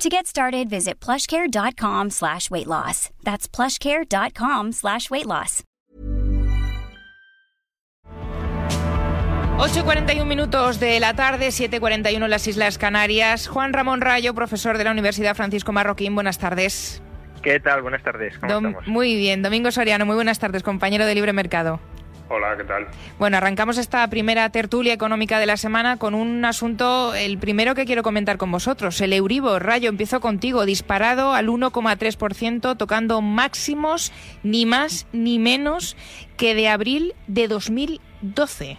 To get started, visit plushcare.com slash weight loss. That's plushcare.com slash weight loss. 8.41 minutos de la tarde, 7.41 en las Islas Canarias. Juan Ramón Rayo, profesor de la Universidad Francisco Marroquín, buenas tardes. ¿Qué tal? Buenas tardes. ¿Cómo estamos? Muy bien. Domingo Soriano, muy buenas tardes, compañero de Libre Mercado. Hola, ¿qué tal? Bueno, arrancamos esta primera tertulia económica de la semana con un asunto, el primero que quiero comentar con vosotros, el Euribor. Rayo, empiezo contigo, disparado al 1,3%, tocando máximos ni más ni menos que de abril de 2012.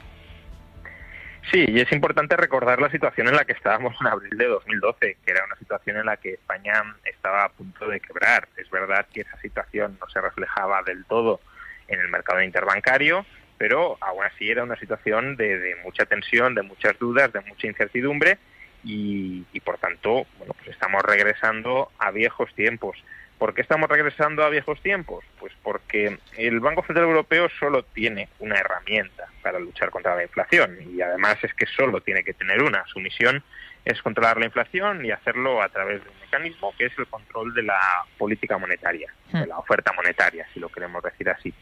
Sí, y es importante recordar la situación en la que estábamos en abril de 2012, que era una situación en la que España estaba a punto de quebrar. Es verdad que esa situación no se reflejaba del todo en el mercado interbancario, pero aún así era una situación de, mucha tensión, de muchas dudas, de mucha incertidumbre y, por tanto, bueno, pues estamos regresando a viejos tiempos. ¿Por qué estamos regresando a viejos tiempos? Pues porque el Banco Central Europeo solo tiene una herramienta para luchar contra la inflación y además es que solo tiene que tener una. Su misión es controlar la inflación y hacerlo a través de un mecanismo que es el control de la política monetaria, de la oferta monetaria, si lo queremos decir así.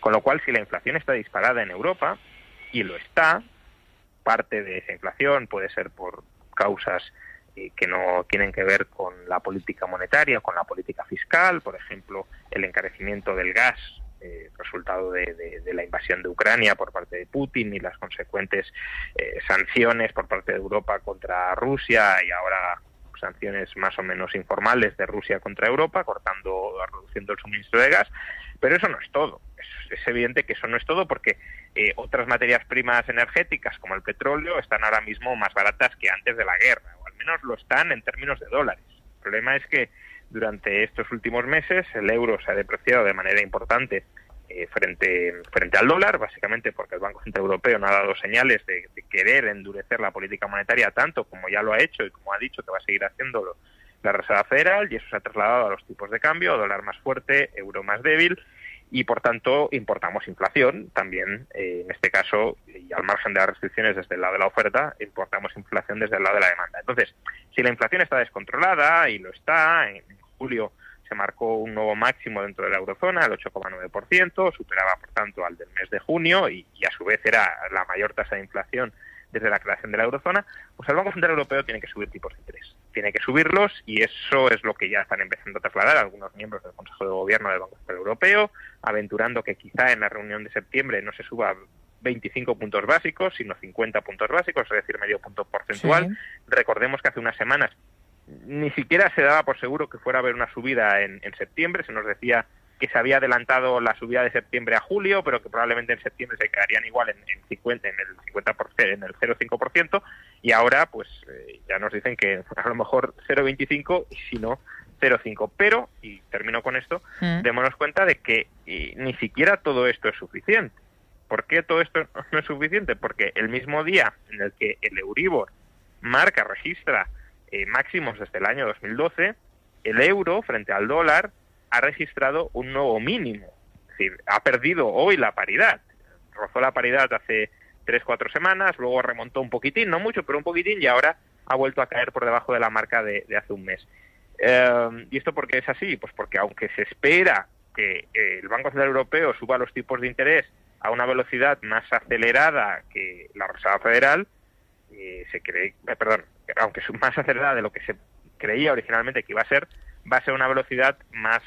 Con lo cual, si la inflación está disparada en Europa, y lo está, parte de esa inflación puede ser por causas eh, que no tienen que ver con la política monetaria, con la política fiscal, por ejemplo, el encarecimiento del gas, eh, resultado de, la invasión de Ucrania por parte de Putin y las consecuentes eh, sanciones por parte de Europa contra Rusia y ahora sanciones más o menos informales de Rusia contra Europa, cortando, reduciendo el suministro de gas. Pero eso no es todo. Es, evidente que eso no es todo porque eh, otras materias primas energéticas como el petróleo están ahora mismo más baratas que antes de la guerra, o al menos lo están en términos de dólares. El problema es que durante estos últimos meses el euro se ha depreciado de manera importante eh, frente, frente al dólar, básicamente porque el Banco Central Europeo no ha dado señales de, querer endurecer la política monetaria tanto como ya lo ha hecho y como ha dicho que va a seguir haciéndolo la Reserva Federal, y eso se ha trasladado a los tipos de cambio, dólar más fuerte, euro más débil, y por tanto importamos inflación también, eh, en este caso, y al margen de las restricciones desde el lado de la oferta, importamos inflación desde el lado de la demanda. Entonces, si la inflación está descontrolada, y lo está, en julio se marcó un nuevo máximo dentro de la eurozona, el 8,9%, superaba por tanto al del mes de junio y, a su vez era la mayor tasa de inflación desde la creación de la eurozona, pues el Banco Central Europeo tiene que subir tipos de interés. Tiene que subirlos y eso es lo que ya están empezando a trasladar algunos miembros del Consejo de Gobierno del Banco Central Europeo, aventurando que quizá en la reunión de septiembre no se suba 25 puntos básicos, sino 50 puntos básicos, es decir, medio punto porcentual. Recordemos que hace unas semanas ni siquiera se daba por seguro que fuera a haber una subida en, septiembre, se nos decía que se había adelantado la subida de septiembre a julio, pero que probablemente en septiembre se quedarían igual en, en 50, en el 50%, en el 0,5%, y ahora pues eh, ya nos dicen que a lo mejor 0,25 y si no 0,5. Pero, y termino con esto, mm. démonos cuenta de que eh, ni siquiera todo esto es suficiente. ¿Por qué todo esto no es suficiente? Porque el mismo día en el que el Euribor marca, registra eh, máximos desde el año 2012, el euro frente al dólar ha registrado un nuevo mínimo. Es decir, ha perdido hoy la paridad. Rozó la paridad hace tres, cuatro semanas, luego remontó un poquitín, no mucho, pero un poquitín, y ahora ha vuelto a caer por debajo de la marca de, hace un mes. Eh, ¿Y esto por qué es así? Pues porque aunque se espera que eh, el Banco Central Europeo suba los tipos de interés a una velocidad más acelerada que la Reserva Federal, se cree, perdón, aunque es más acelerada de lo que se creía originalmente que iba a ser, va a ser una velocidad más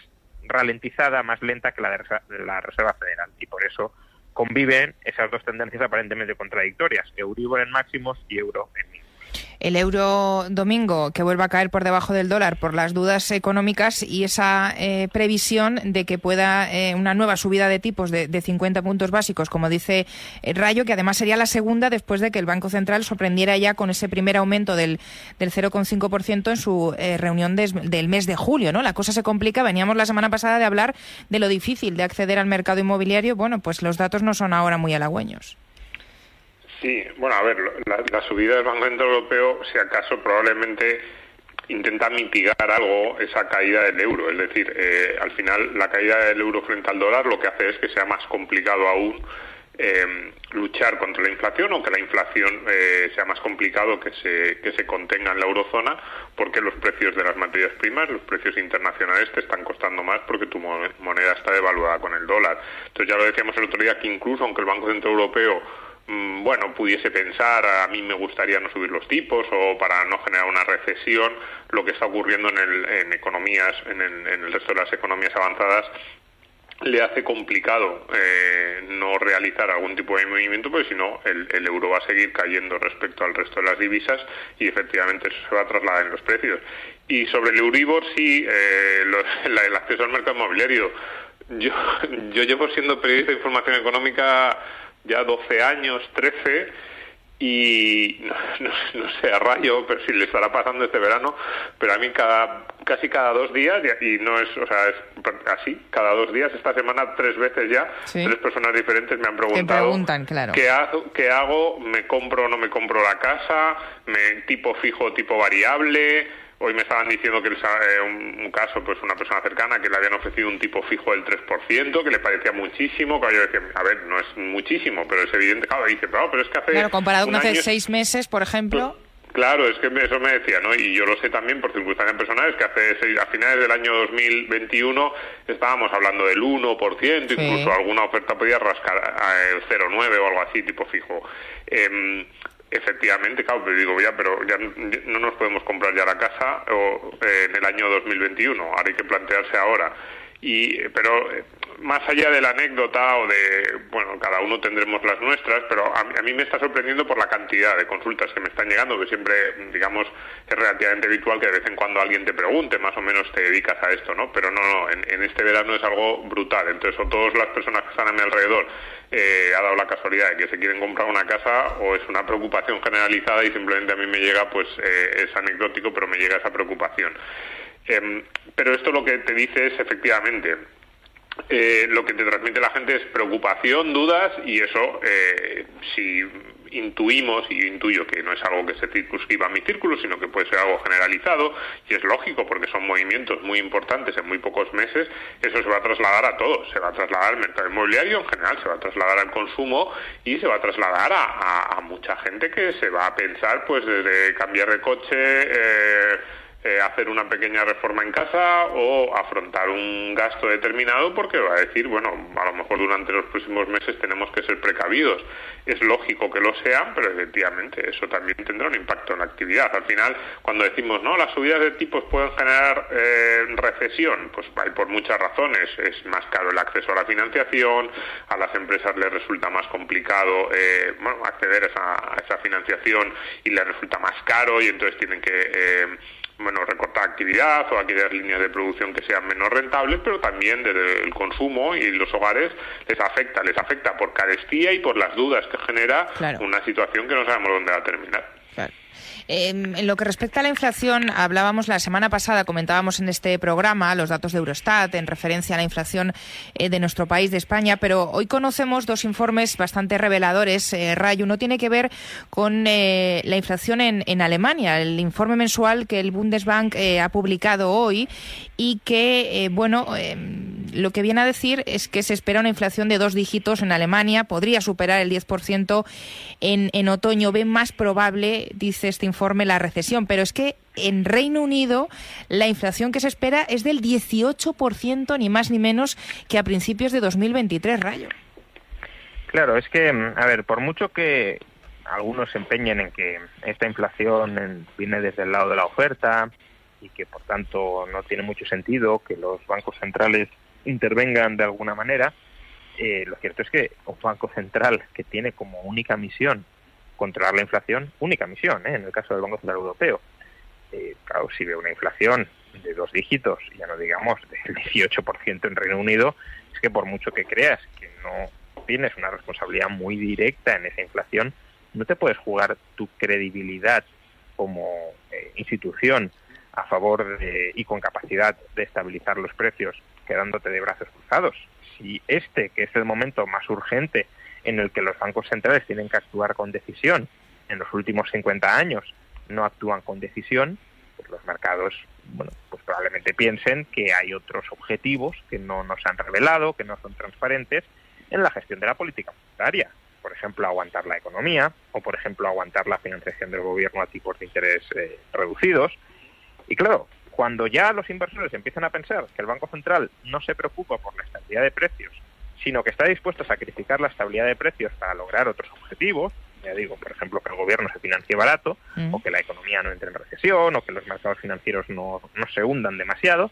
ralentizada, más lenta que la de la Reserva Federal. Y por eso conviven esas dos tendencias aparentemente contradictorias, Euribor en máximos y euro en mínimos. El euro domingo que vuelva a caer por debajo del dólar por las dudas económicas y esa eh, previsión de que pueda eh, una nueva subida de tipos de, 50 puntos básicos, como dice eh, Rayo, que además sería la segunda después de que el Banco Central sorprendiera ya con ese primer aumento del, del 0,5% en su reunión del mes de julio. ¿no? La cosa se complica. Veníamos la semana pasada de hablar de lo difícil de acceder al mercado inmobiliario. Bueno, pues los datos no son ahora muy halagüeños. Sí, bueno, a ver, la, subida del Banco Central Europeo, si acaso, probablemente intenta mitigar algo esa caída del euro. Es decir, eh, al final la caída del euro frente al dólar lo que hace es que sea más complicado aún eh, luchar contra la inflación o que la inflación eh, sea más complicado que se, que se contenga en la eurozona porque los precios de las materias primas, los precios internacionales te están costando más porque tu moneda está devaluada con el dólar. Entonces ya lo decíamos el otro día que incluso aunque el Banco Central Europeo bueno, pudiese pensar, a mí me gustaría no subir los tipos o para no generar una recesión, lo que está ocurriendo en, el, en economías, en el, resto de las economías avanzadas, le hace complicado eh, no realizar algún tipo de movimiento, porque si no, el, euro va a seguir cayendo respecto al resto de las divisas y efectivamente eso se va a trasladar en los precios. Y sobre el Euribor, sí, eh, el acceso al mercado inmobiliario. Yo, yo llevo siendo periodista de información económica ya 12 años, 13, y no, sé a rayo, pero si le estará pasando este verano, pero a mí cada casi cada dos días, y no es, o sea, es así, cada dos días, esta semana tres veces ya, tres personas diferentes me han preguntado preguntan, claro. ¿qué, hago, ¿qué hago? ¿Me compro o no me compro la casa? ¿Me tipo fijo tipo variable? Hoy me estaban diciendo que eh, un, caso, pues una persona cercana, que le habían ofrecido un tipo fijo del 3%, que le parecía muchísimo, que yo decía, a ver, no es muchísimo, pero es evidente, claro, dice, pero, pero es que hace... Claro, comparado con hace seis meses, por ejemplo... Claro, es que eso me decía, ¿no? Y yo lo sé también por circunstancias personales, que hace seis, a finales del año 2021 estábamos hablando del 1%, incluso alguna oferta podía rascar el 0,9 o algo así, tipo fijo. Eh, Efectivamente, claro, pero digo, ya, pero ya no nos podemos comprar ya la casa o, eh, en el año 2021, ahora hay que plantearse ahora. Y, pero eh, más allá de la anécdota o de, bueno, cada uno tendremos las nuestras, pero a, mí me está sorprendiendo por la cantidad de consultas que me están llegando, que siempre, digamos, es relativamente habitual que de vez en cuando alguien te pregunte, más o menos te dedicas a esto, ¿no? Pero no, no, en, en este verano es algo brutal. Entonces, o todas las personas que están a mi alrededor eh, ha dado la casualidad de que se quieren comprar una casa o es una preocupación generalizada y simplemente a mí me llega, pues eh, es anecdótico, pero me llega esa preocupación. Em, pero esto lo que te dice es efectivamente, eh, lo que te transmite la gente es preocupación, dudas y eso, si intuimos, y yo intuyo que no es algo que se circunscriba a mi círculo, sino que puede ser algo generalizado, y es lógico porque son movimientos muy importantes en muy pocos meses, eso se va a trasladar a todo, se va a trasladar al mercado inmobiliario en general, se va a trasladar al consumo y se va a trasladar a, mucha gente que se va a pensar pues desde cambiar de coche, eh, eh, hacer una pequeña reforma en casa o afrontar un gasto determinado porque va a decir, bueno, a lo mejor durante los próximos meses tenemos que ser precavidos. Es lógico que lo sean, pero efectivamente eso también tendrá un impacto en la actividad. Al final, cuando decimos, no, las subidas de tipos pueden generar eh, recesión, pues hay por muchas razones. Es más caro el acceso a la financiación, a las empresas les resulta más complicado eh, bueno, acceder a esa, a esa, financiación y les resulta más caro y entonces tienen que bueno, recortar actividad o aquellas líneas de producción que sean menos rentables, pero también desde el consumo y los hogares les afecta, les afecta por carestía y por las dudas que genera una situación que no sabemos dónde va a terminar. En lo que respecta a la inflación, hablábamos la semana pasada, comentábamos en este programa los datos de Eurostat en referencia a la inflación eh, de nuestro país, de España, pero hoy conocemos dos informes bastante reveladores. Eh, Ray, uno tiene que ver con eh, la inflación en, en, Alemania, el informe mensual que el Bundesbank ha publicado hoy y que, bueno, em, lo que viene a decir es que se espera una inflación de dos dígitos en Alemania, podría superar el 10% en, en otoño. Ve más probable, dice este informe, la recesión, pero es que en Reino Unido la inflación que se espera es del 18%, ni más ni menos que a principios de 2023, Rayo. Claro, es que, a ver, por mucho que algunos se empeñen en que esta inflación viene desde el lado de la oferta y que por tanto no tiene mucho sentido que los bancos centrales intervengan de alguna manera, eh, lo cierto es que un banco central que tiene como única misión controlar la inflación, única misión, ¿eh? en el caso del Banco Central Europeo. Eh, claro, si ve una inflación de dos dígitos, ya no digamos del 18% en Reino Unido, es que por mucho que creas que no tienes una responsabilidad muy directa en esa inflación, no te puedes jugar tu credibilidad como eh, institución a favor de, y con capacidad de estabilizar los precios quedándote de brazos cruzados. Si este, que es el momento más urgente en el que los bancos centrales tienen que actuar con decisión, en los últimos 50 años no actúan con decisión, pues los mercados bueno, pues probablemente piensen que hay otros objetivos que no nos han revelado, que no son transparentes en la gestión de la política monetaria. Por ejemplo, aguantar la economía o, por ejemplo, aguantar la financiación del gobierno a tipos de interés eh, reducidos. Y claro, cuando ya los inversores empiezan a pensar que el Banco Central no se preocupa por la estabilidad de precios, sino que está dispuesto a sacrificar la estabilidad de precios para lograr otros objetivos, ya digo, por ejemplo, que el gobierno se financie barato, mm. o que la economía no entre en recesión, o que los mercados financieros no, no se hundan demasiado,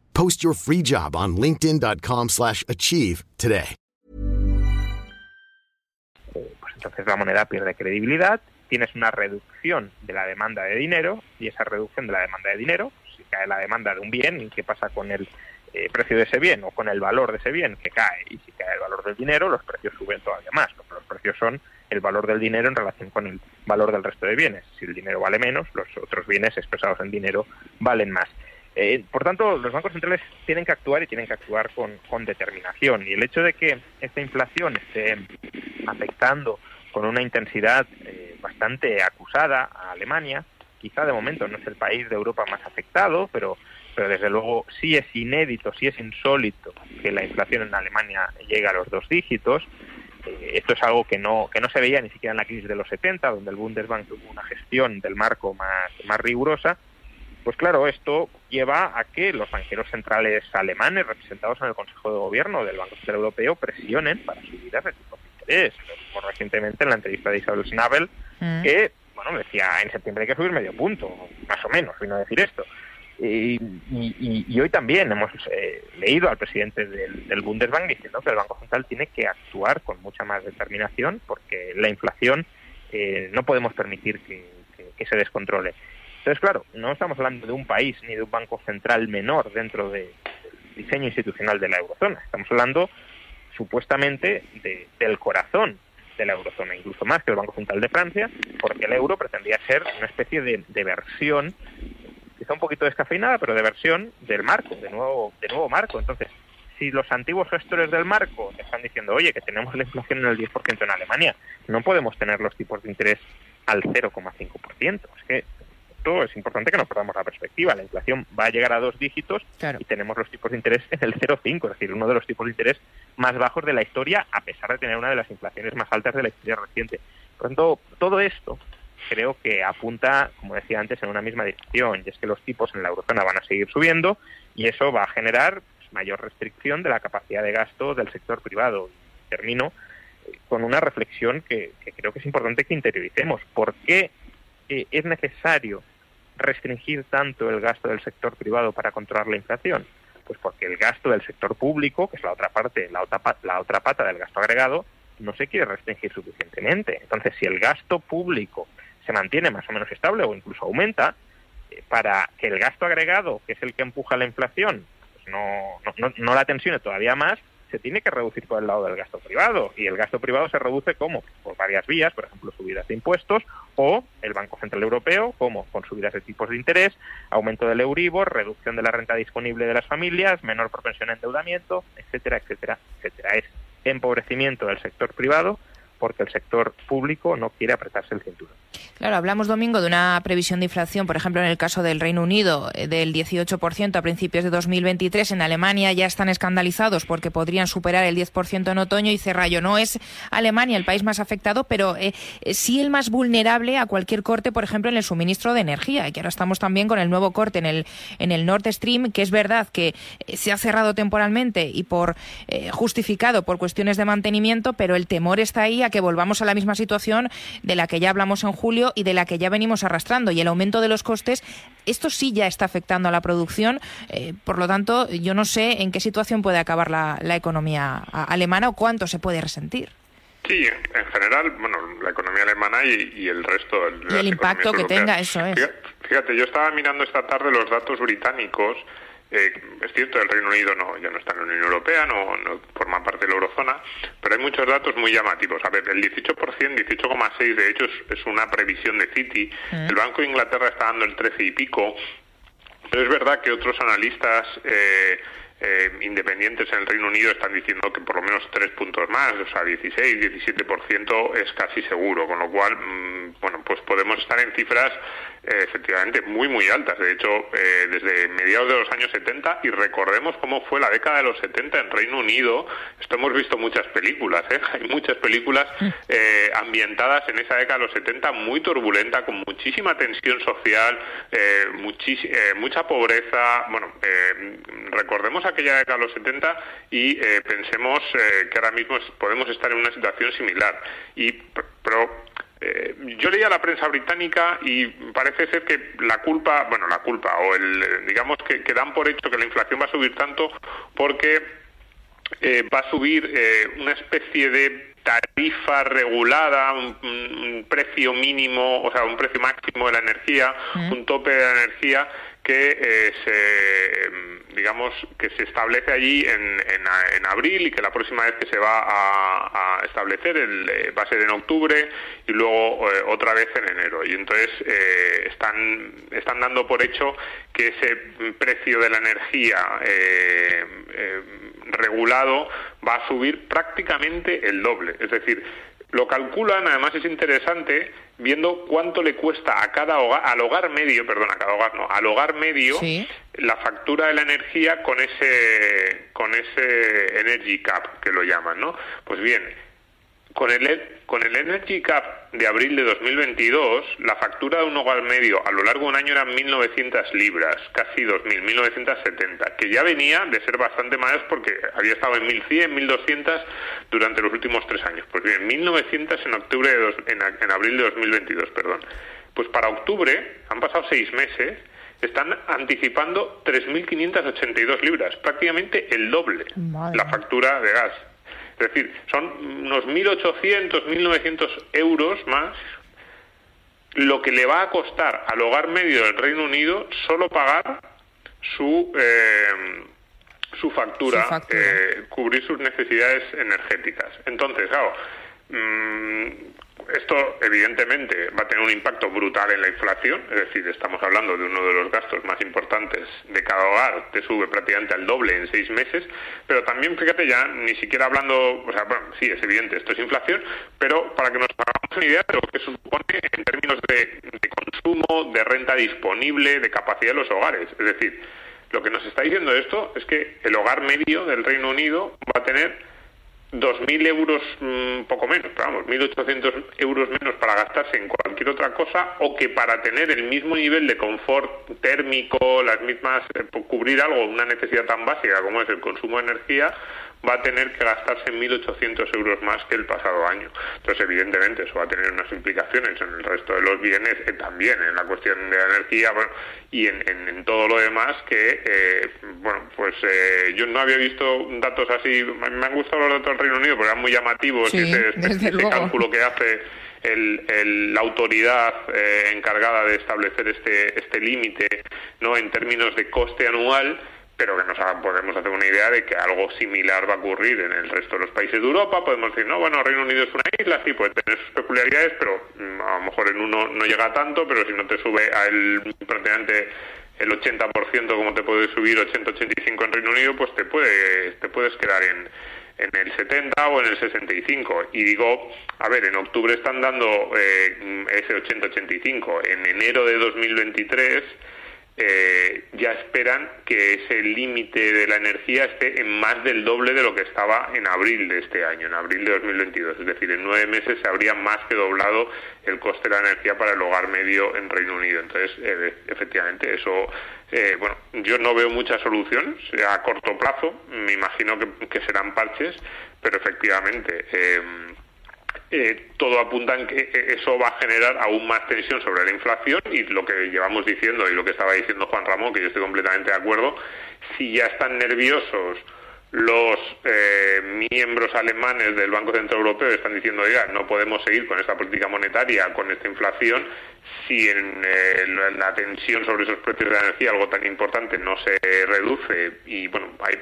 Post your free job on linkedin.com/achieve today. Pues entonces la moneda pierde credibilidad, tienes una reducción de la demanda de dinero y esa reducción de la demanda de dinero, si cae la demanda de un bien, ¿qué pasa con el eh, precio de ese bien o con el valor de ese bien que cae? Y si cae el valor del dinero, los precios suben todavía más, porque los precios son el valor del dinero en relación con el valor del resto de bienes. Si el dinero vale menos, los otros bienes expresados en dinero valen más. Eh, por tanto, los bancos centrales tienen que actuar y tienen que actuar con, con determinación. Y el hecho de que esta inflación esté afectando con una intensidad eh, bastante acusada a Alemania, quizá de momento no es el país de Europa más afectado, pero, pero desde luego sí es inédito, sí es insólito que la inflación en Alemania llegue a los dos dígitos. Eh, esto es algo que no, que no se veía ni siquiera en la crisis de los 70, donde el Bundesbank tuvo una gestión del marco más, más rigurosa. Pues claro, esto lleva a que los banqueros centrales alemanes, representados en el Consejo de Gobierno del Banco Central Europeo, presionen para subir de tipo de interés. Recientemente en la entrevista de Isabel Schnabel, mm. que bueno decía en septiembre hay que subir medio punto, más o menos, vino a decir esto. Y, hoy también hemos eh, leído al presidente del, Bundesbank diciendo que el Banco Central tiene que actuar con mucha más determinación porque la inflación eh, no podemos permitir que, se descontrole. Entonces, claro, no estamos hablando de un país ni de un banco central menor dentro del diseño institucional de la eurozona. Estamos hablando supuestamente del corazón de la eurozona, incluso más que el Banco Central de Francia, porque el euro pretendía ser una especie de, de versión quizá un poquito descafeinada, pero de versión del marco, de nuevo, de nuevo marco. Entonces, si los antiguos gestores del marco están diciendo, oye, que tenemos la inflación en el 10% en Alemania, no podemos tener los tipos de interés al 0,5%. Es que es importante que no perdamos la perspectiva. La inflación va a llegar a dos dígitos y tenemos los tipos de interés en el 0,5, es decir, uno de los tipos de interés más bajos de la historia, a pesar de tener una de las inflaciones más altas de la historia reciente. Por lo tanto, todo esto creo que apunta, como decía antes, en una misma dirección, y es que los tipos en la eurozona van a seguir subiendo y eso va a generar pues, mayor restricción de la capacidad de gasto del sector privado. Termino eh, con una reflexión que, creo que es importante que interioricemos. ¿Por qué eh, es necesario restringir tanto el gasto del sector privado para controlar la inflación? Pues porque el gasto del sector público, que es la otra parte, la otra, la otra pata del gasto agregado, no se quiere restringir suficientemente. Entonces, si el gasto público se mantiene más o menos estable o incluso aumenta, eh, para que el gasto agregado, que es el que empuja la inflación, pues no, no, no la tensione todavía más, se tiene que reducir por el lado del gasto privado. Y el gasto privado se reduce como por varias vías, por ejemplo, subidas de impuestos o el Banco Central Europeo, como con subidas de tipos de interés, aumento del Euribor, reducción de la renta disponible de las familias, menor propensión a endeudamiento, etcétera, etcétera, etcétera. Es empobrecimiento del sector privado porque el sector público no quiere apretarse el cinturón. Claro, hablamos domingo de una previsión de inflación, por ejemplo, en el caso del Reino Unido, eh, del 18% a principios de 2023. En Alemania ya están escandalizados porque podrían superar el 10% en otoño y Cerrallo no es Alemania el país más afectado, pero eh, eh, sí el más vulnerable a cualquier corte, por ejemplo, en el suministro de energía. Y ahora estamos también con el nuevo corte en el, en el Nord Stream, que es verdad que se ha cerrado temporalmente y por justificado por cuestiones de mantenimiento, pero el temor está ahí que volvamos a la misma situación de la que ya hablamos en julio y de la que ya venimos arrastrando. Y el aumento de los costes, esto sí ya está afectando a la producción. Eh, por lo tanto, yo no sé en qué situación puede acabar la, economía alemana o cuánto se puede resentir. Sí, en general, bueno, la economía alemana y, el resto. y el impacto que tenga, eso es. Fíjate, yo estaba mirando esta tarde los datos británicos eh, es cierto, el Reino Unido no, ya no está en la Unión Europea, no, forma parte de la eurozona, pero hay muchos datos muy llamativos. A ver, el 18%, 18,6% de hecho es, una previsión de Citi. Mm. El Banco de Inglaterra está dando el 13 y pico, pero es verdad que otros analistas eh, eh, independientes en el Reino Unido están diciendo que por lo menos tres puntos más, o sea, 16, 17% es casi seguro, con lo cual, mm, bueno, pues podemos estar en cifras eh, efectivamente muy, muy altas. De hecho, eh, desde mediados de los años 70, y recordemos cómo fue la década de los 70 en Reino Unido, esto hemos visto muchas películas, hay muchas películas mm. ambientadas en esa década de los 70 muy turbulenta, con muchísima tensión social, mucha pobreza. Bueno, recordemos aquella década de los 70 y pensemos que ahora mismo podemos estar en una situación similar. Y, pero eh, yo leía la prensa británica y parece ser que la culpa, bueno, la culpa, o el, digamos que, dan por hecho que la inflación va a subir tanto porque eh, va a subir eh, una especie de tarifa regulada, un, precio mínimo, o sea, un precio máximo de la energía, un tope de la energía que se digamos, que se establece allí en, en, abril y que la próxima vez que se va a, establecer el, eh, va a ser en octubre y luego eh, otra vez en enero. Y entonces eh, están, están dando por hecho que ese precio de la energía regulado va a subir prácticamente el doble. Es decir, lo calculan, además es interesante, viendo cuánto le cuesta a cada hogar, al hogar medio, perdón, a cada hogar no, al hogar medio, la factura de la energía con ese, con ese Energy Cap, que lo llaman, ¿no? Pues bien, con el, con el Energy Cap de abril de 2022, la factura de un hogar medio a lo largo de un año eran 1.900 libras, casi 2.000, 1.970, que ya venía de ser bastante más porque había estado en 1.100, 1.200 durante los últimos tres años. Pues bien, 1.900 en, octubre de en, abril de 2022, perdón. Pues para octubre, han pasado seis meses, están anticipando 3.582 libras, prácticamente el doble la factura de gas. Es decir, son unos 1.800, 1.900 euros más lo que le va a costar al hogar medio del Reino Unido solo pagar su, eh, su factura, eh, cubrir sus necesidades energéticas. Entonces, claro, mm, esto, evidentemente, va a tener un impacto brutal en la inflación, es decir, estamos hablando de uno de los gastos más importantes de cada hogar, te sube prácticamente al doble en seis meses, pero también, fíjate ya, ni siquiera hablando, o sea, bueno, sí, es evidente, esto es inflación, pero para que nos hagamos una idea de lo que supone en términos de, de consumo, de renta disponible, de capacidad de los hogares, es decir, lo que nos está diciendo esto es que el hogar medio del Reino Unido va a tener 2.000 euros, mm, poco menos, pero vamos, 1.800 euros menos para gastarse en cualquier otra cosa o que para tener el mismo nivel de confort térmico, las mismas, eh, cubrir algo, una necesidad tan básica como es el consumo de energía, va a tener que gastarse 1.800 euros más que el pasado año. Entonces, evidentemente, eso va a tener unas implicaciones en el resto de los bienes, eh, también en la cuestión de la energía y en, todo lo demás que, eh, bueno, pues eh, yo no había visto datos así, me han gustado los datos del Reino Unido porque eran muy llamativos, ese, cálculo que hace el, la autoridad encargada de establecer este, este límite no en términos de coste anual pero que nos podemos hacer una idea de que algo similar va a ocurrir en el resto de los países de Europa. Podemos decir, no, bueno, Reino Unido es una isla, sí, puede tener sus peculiaridades, pero mm, a lo mejor en uno no llega tanto, pero si no te sube a el, prácticamente el 80% como te puede subir 80-85 en Reino Unido, pues te, puede, te puedes quedar en, en el 70 o en el 65. Y digo, a ver, en octubre están dando eh, ese 80-85. En enero de 2023 eh, ya esperan que ese límite de la energía esté en más del doble de lo que estaba en abril de este año, en abril de 2022. Es decir, en nueve meses se habría más que doblado el coste de la energía para el hogar medio en Reino Unido. Entonces, eh, efectivamente, eso, eh, bueno, yo no veo mucha solución a corto plazo. Me imagino que, que serán parches, pero efectivamente. Eh, eh, todo apunta en que eh, eso va a generar aún más tensión sobre la inflación y lo que llevamos diciendo y lo que estaba diciendo Juan Ramón, que yo estoy completamente de acuerdo, si ya están nerviosos los eh, miembros alemanes del Banco Central Europeo están diciendo ya no podemos seguir con esta política monetaria, con esta inflación, si en la tensión sobre esos precios de la energía, algo tan importante, no se reduce y bueno, hay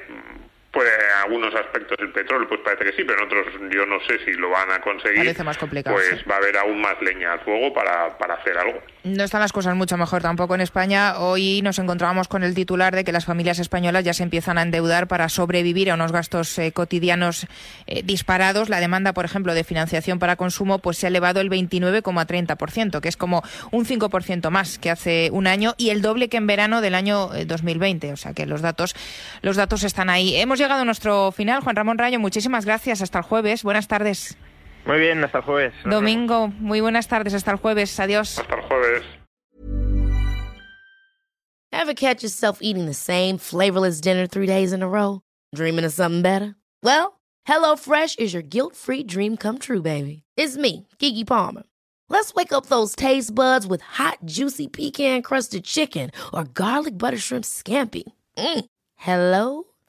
pues en algunos aspectos el petróleo pues parece que sí, pero en otros yo no sé si lo van a conseguir. Parece más complicado. Pues va a haber aún más leña al fuego para, para hacer algo. No están las cosas mucho mejor tampoco en España. Hoy nos encontrábamos con el titular de que las familias españolas ya se empiezan a endeudar para sobrevivir a unos gastos eh, cotidianos eh, disparados. La demanda, por ejemplo, de financiación para consumo pues se ha elevado el 29,30%, que es como un 5% más que hace un año y el doble que en verano del año 2020. Eh, o sea que los datos, los datos están ahí. Hemos llegado a nuestro final. Juan Ramón Rayo, muchísimas gracias. Hasta el jueves. Buenas tardes. Muy bien, hasta el jueves. Domingo, muy buenas tardes. Hasta el jueves. Adiós. Hasta el jueves. Ever catch yourself eating the same flavorless dinner three days in a row? Dreaming of something better? Well, HelloFresh is your guilt-free dream come true, baby. It's me, Kiki Palmer. Let's wake up those taste buds with hot, juicy pecan-crusted chicken or garlic butter shrimp scampi. Mm. Hello